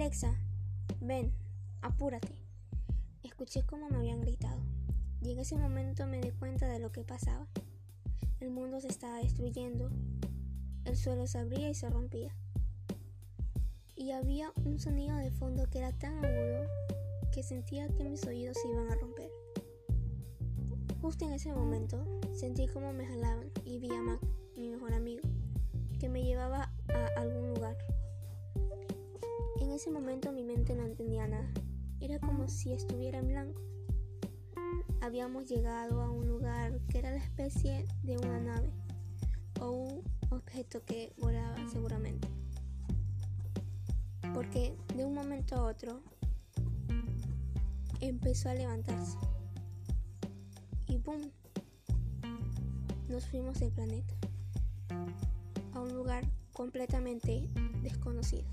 Alexa, ven, apúrate. Escuché cómo me habían gritado y en ese momento me di cuenta de lo que pasaba. El mundo se estaba destruyendo, el suelo se abría y se rompía. Y había un sonido de fondo que era tan agudo que sentía que mis oídos se iban a romper. Justo en ese momento sentí como me jalaban y vi a mi mejor ese momento mi mente no entendía nada. Era como si estuviera en blanco. Habíamos llegado a un lugar que era la especie de una nave o un objeto que volaba seguramente. Porque de un momento a otro empezó a levantarse y ¡boom! Nos fuimos del planeta a un lugar completamente desconocido.